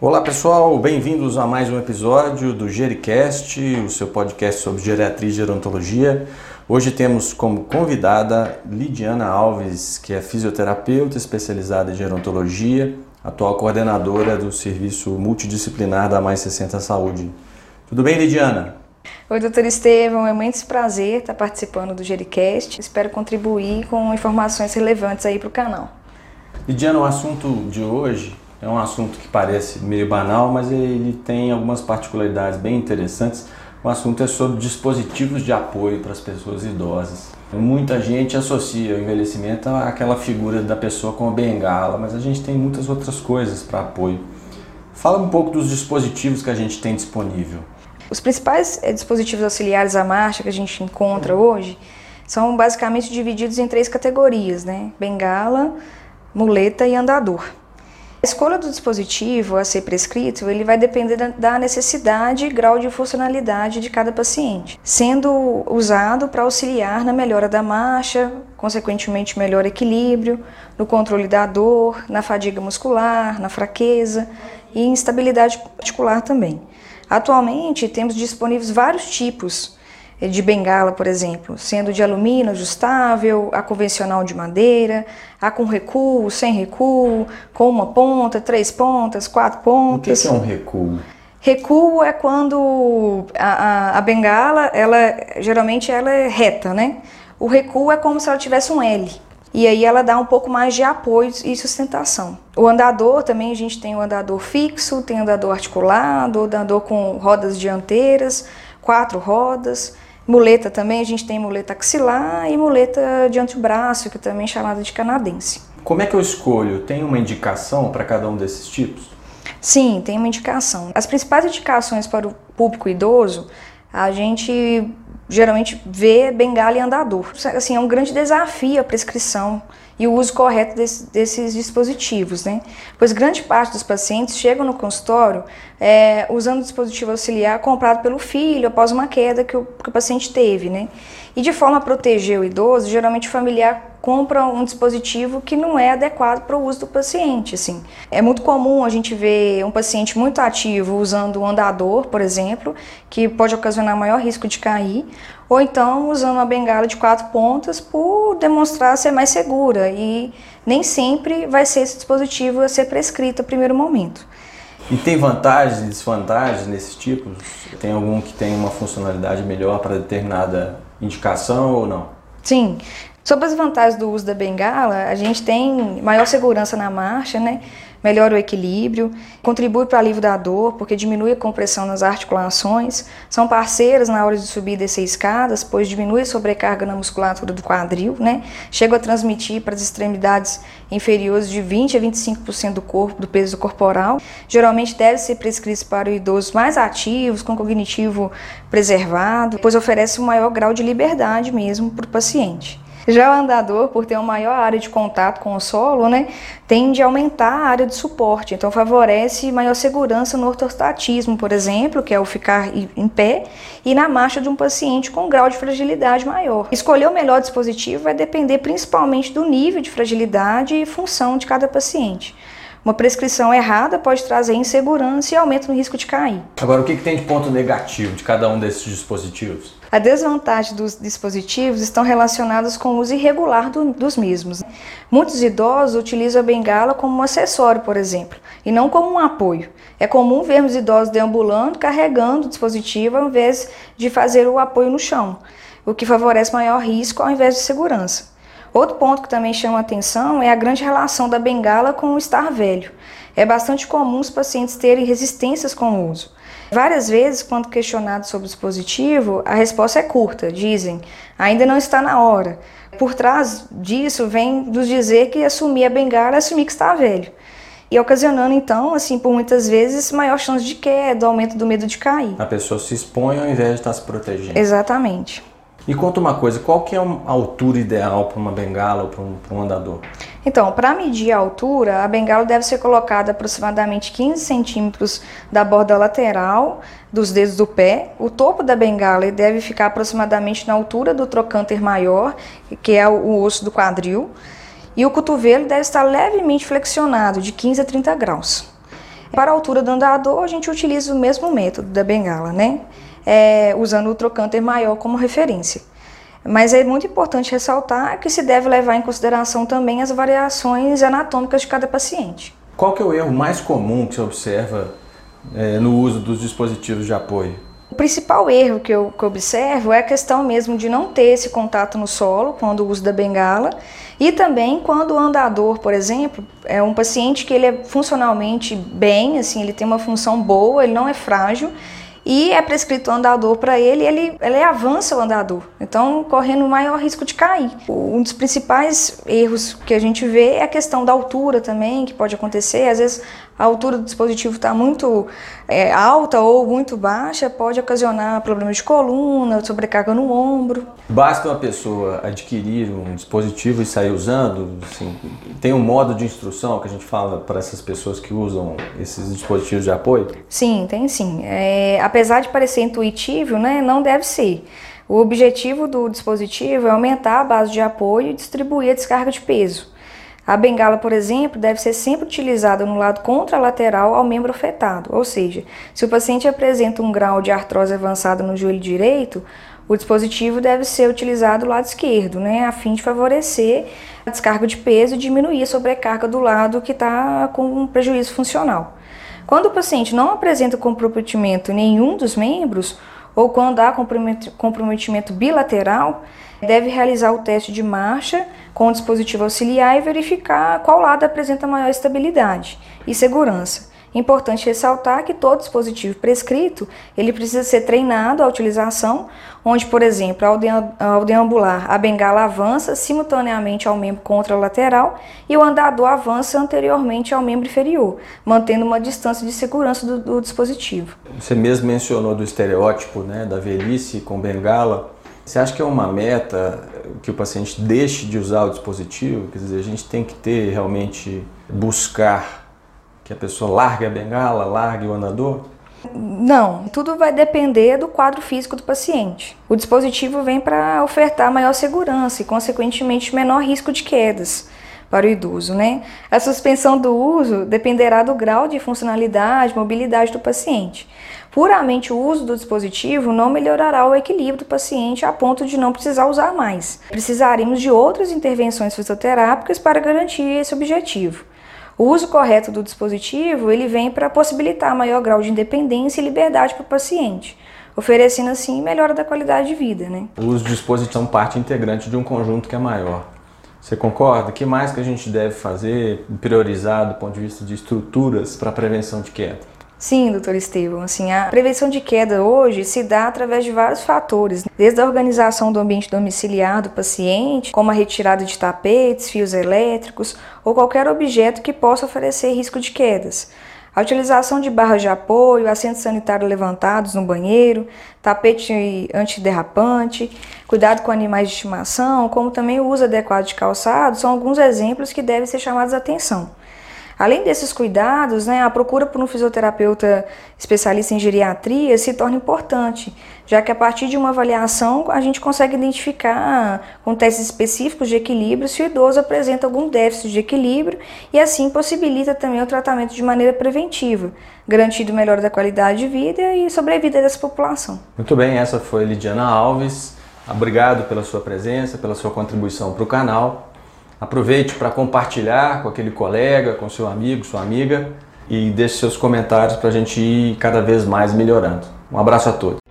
Olá pessoal, bem-vindos a mais um episódio do Gericast, o seu podcast sobre geriatria e gerontologia. Hoje temos como convidada Lidiana Alves, que é fisioterapeuta especializada em gerontologia, atual coordenadora do serviço multidisciplinar da Mais 60 Saúde. Tudo bem, Lidiana? Oi, doutor Estevam, é um imenso prazer estar participando do Gericast. Espero contribuir com informações relevantes aí para o canal. Lidiana, o assunto de hoje é um assunto que parece meio banal, mas ele tem algumas particularidades bem interessantes. O assunto é sobre dispositivos de apoio para as pessoas idosas. Muita gente associa o envelhecimento àquela figura da pessoa com a bengala, mas a gente tem muitas outras coisas para apoio. Fala um pouco dos dispositivos que a gente tem disponível. Os principais eh, dispositivos auxiliares à marcha que a gente encontra hoje são basicamente divididos em três categorias, né? Bengala, muleta e andador. A escolha do dispositivo a ser prescrito, ele vai depender da necessidade e grau de funcionalidade de cada paciente, sendo usado para auxiliar na melhora da marcha, consequentemente melhor equilíbrio, no controle da dor, na fadiga muscular, na fraqueza e instabilidade articular também. Atualmente temos disponíveis vários tipos de bengala, por exemplo, sendo de alumínio ajustável, a convencional de madeira, a com recuo, sem recuo, com uma ponta, três pontas, quatro pontas. O que é um recuo? Recuo é quando a, a, a, bengala, ela geralmente ela é reta, né? O recuo é como se ela tivesse um L. E aí ela dá um pouco mais de apoio e sustentação. O andador também a gente tem o andador fixo, tem andador articulado, andador com rodas dianteiras, quatro rodas. Muleta também, a gente tem muleta axilar e muleta de antebraço, que também é chamada de canadense. Como é que eu escolho? Tem uma indicação para cada um desses tipos? Sim, tem uma indicação. As principais indicações para o público idoso, a gente geralmente vê bengala e andador. Assim, é um grande desafio a prescrição e o uso correto desse, desses dispositivos, né? Pois grande parte dos pacientes chegam no consultório é, usando o dispositivo auxiliar comprado pelo filho após uma queda que o, que o paciente teve, né? E de forma a proteger o idoso, geralmente o familiar compra um dispositivo que não é adequado para o uso do paciente, assim. É muito comum a gente ver um paciente muito ativo usando um andador, por exemplo, que pode ocasionar maior risco de cair, ou então usando uma bengala de quatro pontas por demonstrar ser mais segura e nem sempre vai ser esse dispositivo a ser prescrito no primeiro momento. E tem vantagens e desvantagens nesses tipos? Tem algum que tem uma funcionalidade melhor para determinada indicação ou não? Sim. Sobre as vantagens do uso da bengala, a gente tem maior segurança na marcha, né? melhora o equilíbrio, contribui para o alívio da dor, porque diminui a compressão nas articulações, são parceiras na hora de subir e descer escadas, pois diminui a sobrecarga na musculatura do quadril, né? Chega a transmitir para as extremidades inferiores de 20 a 25% do corpo, do peso corporal. Geralmente deve ser prescrito para idosos mais ativos, com cognitivo preservado, pois oferece um maior grau de liberdade mesmo para o paciente. Já o andador, por ter uma maior área de contato com o solo, né, tende a aumentar a área de suporte, então favorece maior segurança no ortostatismo, por exemplo, que é o ficar em pé, e na marcha de um paciente com um grau de fragilidade maior. Escolher o melhor dispositivo vai depender principalmente do nível de fragilidade e função de cada paciente. Uma prescrição errada pode trazer insegurança e aumento no risco de cair. Agora, o que, que tem de ponto negativo de cada um desses dispositivos? A desvantagem dos dispositivos estão relacionadas com o uso irregular do, dos mesmos. Muitos idosos utilizam a bengala como um acessório, por exemplo, e não como um apoio. É comum vermos idosos deambulando, carregando o dispositivo ao invés de fazer o apoio no chão, o que favorece maior risco ao invés de segurança. Outro ponto que também chama atenção é a grande relação da bengala com o estar velho. É bastante comum os pacientes terem resistências com o uso. Várias vezes, quando questionados sobre o dispositivo, a resposta é curta, dizem, ainda não está na hora. Por trás disso vem nos dizer que assumir a bengala é assumir que está velho. E ocasionando, então, assim, por muitas vezes, maior chance de queda, aumento do medo de cair. A pessoa se expõe ao invés de estar se protegendo. Exatamente. E conta uma coisa, qual que é a altura ideal para uma bengala ou para um, um, andador? Então, para medir a altura, a bengala deve ser colocada aproximadamente 15 centímetros da borda lateral dos dedos do pé. O topo da bengala deve ficar aproximadamente na altura do trocânter maior, que é o osso do quadril. E o cotovelo deve estar levemente flexionado, de 15 a 30 graus. Para a altura do andador, a gente utiliza o mesmo método da bengala, né? É, usando o trocânter maior como referência. Mas é muito importante ressaltar que se deve levar em consideração também as variações anatômicas de cada paciente. Qual que é o erro mais comum que você observa é, no uso dos dispositivos de apoio? O principal erro que eu, que eu, observo é a questão mesmo de não ter esse contato no solo quando o uso da bengala e também quando o andador, por exemplo, é um paciente que ele é funcionalmente bem, assim, ele tem uma função boa, ele não é frágil e é prescrito o andador para ele, ele, ele avança o andador, então correndo maior risco de cair. Um dos principais erros que a gente vê é a questão da altura também, que pode acontecer, às vezes a altura do dispositivo está muito é, alta ou muito baixa, pode ocasionar problemas de coluna, sobrecarga no ombro. Basta uma pessoa adquirir um dispositivo e sair usando? Assim, tem um modo de instrução que a gente fala para essas pessoas que usam esses dispositivos de apoio? Sim, tem sim. É, apesar de parecer intuitivo, né, não deve ser. O objetivo do dispositivo é aumentar a base de apoio e distribuir a descarga de peso. A bengala, por exemplo, deve ser sempre utilizada no lado contralateral ao membro afetado, ou seja, se o paciente apresenta um grau de artrose avançada no joelho direito, o dispositivo deve ser utilizado do lado esquerdo, né, a fim de favorecer a descarga de peso e diminuir a sobrecarga do lado que está com um prejuízo funcional. Quando o paciente não apresenta comprometimento nenhum dos membros, ou quando há comprometimento bilateral, deve realizar o teste de marcha com o dispositivo auxiliar e verificar qual lado apresenta maior estabilidade e segurança. Importante ressaltar que todo dispositivo prescrito, ele precisa ser treinado à utilização, onde, por exemplo, ao deambular, a bengala avança simultaneamente ao membro contralateral e o andador avança anteriormente ao membro inferior, mantendo uma distância de segurança do, do dispositivo. Você mesmo mencionou do estereótipo né, da velhice com bengala. Você acha que é uma meta que o paciente deixe de usar o dispositivo? Quer dizer, a gente tem que ter realmente buscar que a pessoa largue a bengala, largue o andador? Não, tudo vai depender do quadro físico do paciente. O dispositivo vem para ofertar maior segurança e, consequentemente, menor risco de quedas para o idoso, né? A suspensão do uso dependerá do grau de funcionalidade, mobilidade do paciente. Puramente o uso do dispositivo não melhorará o equilíbrio do paciente a ponto de não precisar usar mais. Precisaremos de outras intervenções fisioterápicas para garantir esse objetivo. O uso correto do dispositivo ele vem para possibilitar maior grau de independência e liberdade para o paciente, oferecendo assim melhora da qualidade de vida. Né? O uso de dispositivo é parte integrante de um conjunto que é maior. Você concorda? O que mais que a gente deve fazer, priorizar do ponto de vista de estruturas para a prevenção de queda? Sim, doutor Estevam. Assim, a prevenção de queda hoje se dá através de vários fatores, desde a organização do ambiente domiciliar do paciente, como a retirada de tapetes, fios elétricos ou qualquer objeto que possa oferecer risco de quedas. A utilização de barras de apoio, assentos sanitários levantados no banheiro, tapete antiderrapante, cuidado com animais de estimação, como também o uso adequado de calçado, são alguns exemplos que devem ser chamados a atenção. Além desses cuidados, né, a procura por um fisioterapeuta especialista em geriatria se torna importante, já que a partir de uma avaliação a gente consegue identificar com testes específicos de equilíbrio se o idoso apresenta algum déficit de equilíbrio e assim possibilita também o tratamento de maneira preventiva, garantindo melhora da qualidade de vida e sobrevida dessa população. Muito bem, essa foi Lidiana Alves. Obrigado pela sua presença, pela sua contribuição para o canal. Aproveite para compartilhar com aquele colega, com seu amigo, sua amiga e deixe seus comentários para a gente ir cada vez mais melhorando. Um abraço a todos.